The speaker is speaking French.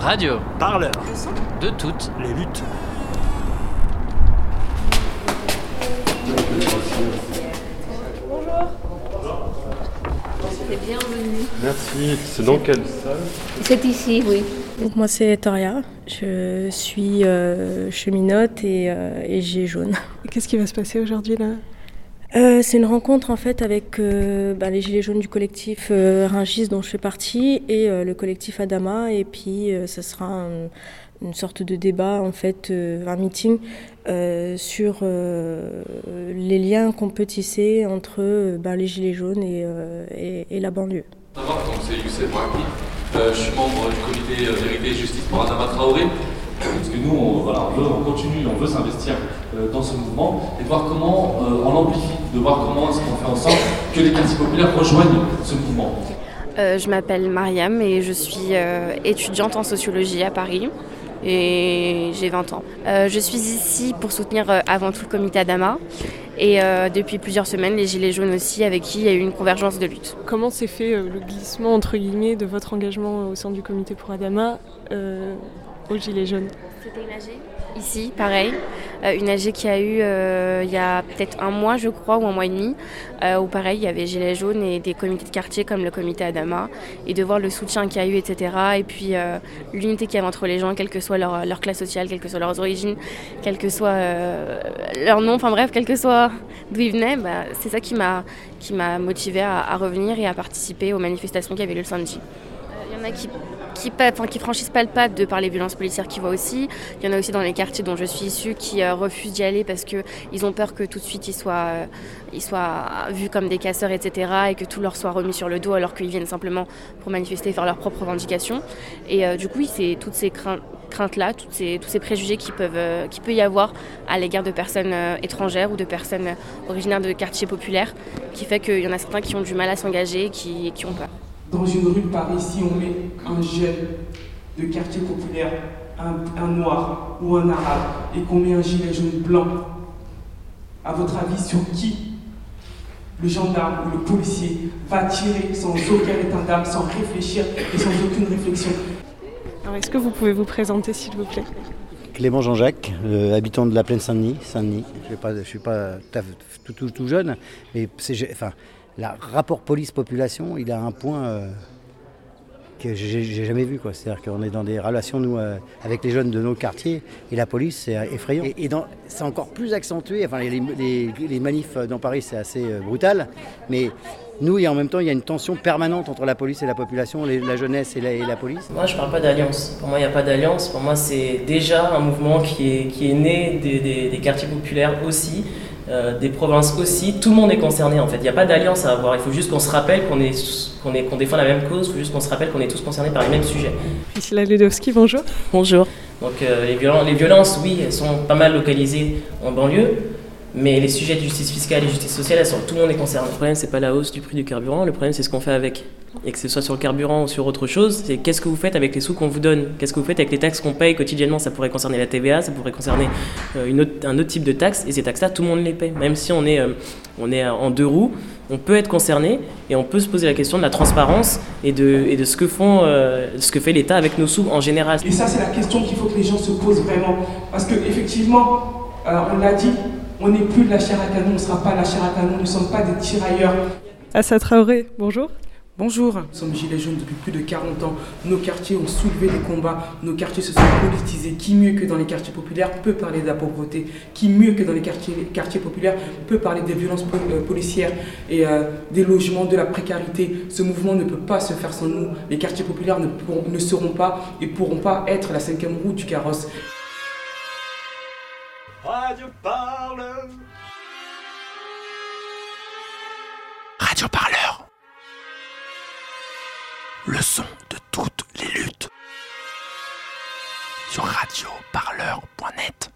Radio. Parleur. De toutes les luttes. Bonjour. bienvenue. Merci. C'est dans quelle salle? C'est ici, oui. Donc moi c'est Toria, je suis euh, cheminote et, euh, et gilet jaune. Qu'est-ce qui va se passer aujourd'hui là? Euh, c'est une rencontre en fait avec euh, bah, les Gilets jaunes du collectif euh, Ringis dont je fais partie et euh, le collectif Adama et puis ça sera un- une sorte de débat en fait, un meeting sur les liens qu'on peut tisser entre bah, les Gilets jaunes et, la banlieue. Donc c'est Youssef je suis membre du comité Vérité et Justice pour Adama Traoré. Parce que nous, on, voilà, on, veut, on continue, on veut s'investir euh, dans ce mouvement et de voir comment euh, on l'amplifie, de voir comment est-ce qu'on fait en sorte que les quartiers populaires rejoignent ce mouvement. Euh, je m'appelle Mariam et je suis euh, étudiante en sociologie à Paris et j'ai 20 ans. Euh, je suis ici pour soutenir euh, avant tout le comité Adama et euh, depuis plusieurs semaines les Gilets jaunes aussi avec qui il y a eu une convergence de lutte. Comment s'est fait euh, le glissement entre guillemets de votre engagement au sein du comité pour Adama euh, aux Gilets jaunes C'était une AG Ici, pareil. Euh, une AG qui a eu euh, il y a peut-être un mois, je crois, ou un mois et demi, euh, où pareil, il y avait Gilets jaunes et des comités de quartier comme le comité Adama, et de voir le soutien qu'il y a eu, etc. Et puis euh, l'unité qu'il y avait entre les gens, quelle que soit leur, leur classe sociale, quelles que soient leurs origines, quel que soit euh, leur nom, enfin bref, quel que soit d'où ils venaient, bah, c'est ça qui m'a qui m'a motivé à, à revenir et à participer aux manifestations qu'il y avait lieu le samedi. Il y en a qui qui, franchissent pas le pas de par les violences policières qu'ils voient aussi. Il y en a aussi dans les quartiers dont je suis issue qui euh, refusent d'y aller parce qu'ils ont peur que tout de suite ils soient, euh, ils soient vus comme des casseurs, etc. et que tout leur soit remis sur le dos alors qu'ils viennent simplement pour manifester et faire leurs propres revendications. Et euh, du coup, c'est toutes ces craintes ces, tous ces préjugés qui peuvent, euh, qui peut y avoir à l'égard de personnes euh, étrangères ou de personnes euh, originaires de quartiers populaires, qui fait qu'il y en a certains qui ont du mal à s'engager et qui, qui ont peur. Dans une rue de Paris, si on met un jeune de quartier populaire, un, un noir ou un arabe, et qu'on met un gilet jaune blanc, à votre avis, sur qui le gendarme ou le policier va tirer sans aucun état d'âme, sans réfléchir et sans aucune réflexion? Alors est-ce que vous pouvez vous présenter s'il vous plaît? Clément Jean-Jacques, euh, habitant de la plaine Saint-Denis. Saint-Denis. Je ne suis pas tout, à fait- tout, tout- tout jeune, mais c'est, enfin, le rapport police-population, il a un point euh, que j'ai, jamais vu. C'est-à-dire qu'on est dans des relations, nous, euh, avec les jeunes de nos quartiers, et la police, c'est effrayant. Et, c'est encore plus accentué. Enfin, les, les- les manifs dans Paris, c'est assez euh, brutal, mais nous, et en même temps, il y a une tension permanente entre la police et la population, les- la jeunesse et la, et la police. Moi, je parle pas d'alliance. Pour moi, il n'y a pas d'alliance. Pour moi, c'est déjà un mouvement qui est, qui est né des, des- des quartiers populaires aussi, euh, des provinces aussi. Tout le monde est concerné, en fait. Il n'y a pas d'alliance à avoir. Il faut juste qu'on se rappelle qu'on est, qu'on est, qu'on défend la même cause. Il faut juste qu'on se rappelle qu'on est tous concernés par les mêmes sujets. Priscilla Ludowski, bonjour. Bonjour. Donc, euh, les, violen- les violences, oui, elles sont pas mal localisées en banlieue. Mais les sujets de justice fiscale et justice sociale, elles sont, tout le monde est concerné. Le problème, c'est pas la hausse du prix du carburant, le problème, c'est ce qu'on fait avec. Et que ce soit sur le carburant ou sur autre chose, c'est qu'est-ce que vous faites avec les sous qu'on vous donne? Qu'est-ce que vous faites avec les taxes qu'on paye quotidiennement? Ça pourrait concerner la TVA, ça pourrait concerner euh, une autre- un autre type de taxes, et ces taxes-là, tout le monde les paie. Même si on est, euh, on est en deux roues, on peut être concerné et on peut se poser la question de la transparence et de, et de ce, que font, euh, ce que fait l'État avec nos sous en général. Et ça, c'est la question qu'il faut que les gens se posent vraiment. Parce que effectivement, euh, on l'a dit, on n'est plus de la chair à canon, on ne sera pas la chair à canon, nous ne sommes pas des tirailleurs. Assa Traoré, bonjour. Bonjour. Nous sommes Gilets jaunes depuis plus de 40 ans. Nos quartiers ont soulevé des combats. Nos quartiers se sont politisés. Qui mieux que dans les quartiers populaires peut parler de la pauvreté? Qui mieux que dans les quartiers, quartiers populaires peut parler des violences euh, policières et euh, des logements, de la précarité? Ce mouvement ne peut pas se faire sans nous. Les quartiers populaires ne, pourront- ne seront pas et pourront pas être la cinquième roue du carrosse. Radio Parleur. Radio Parleur. Le son de toutes les luttes. Sur radioparleur.net.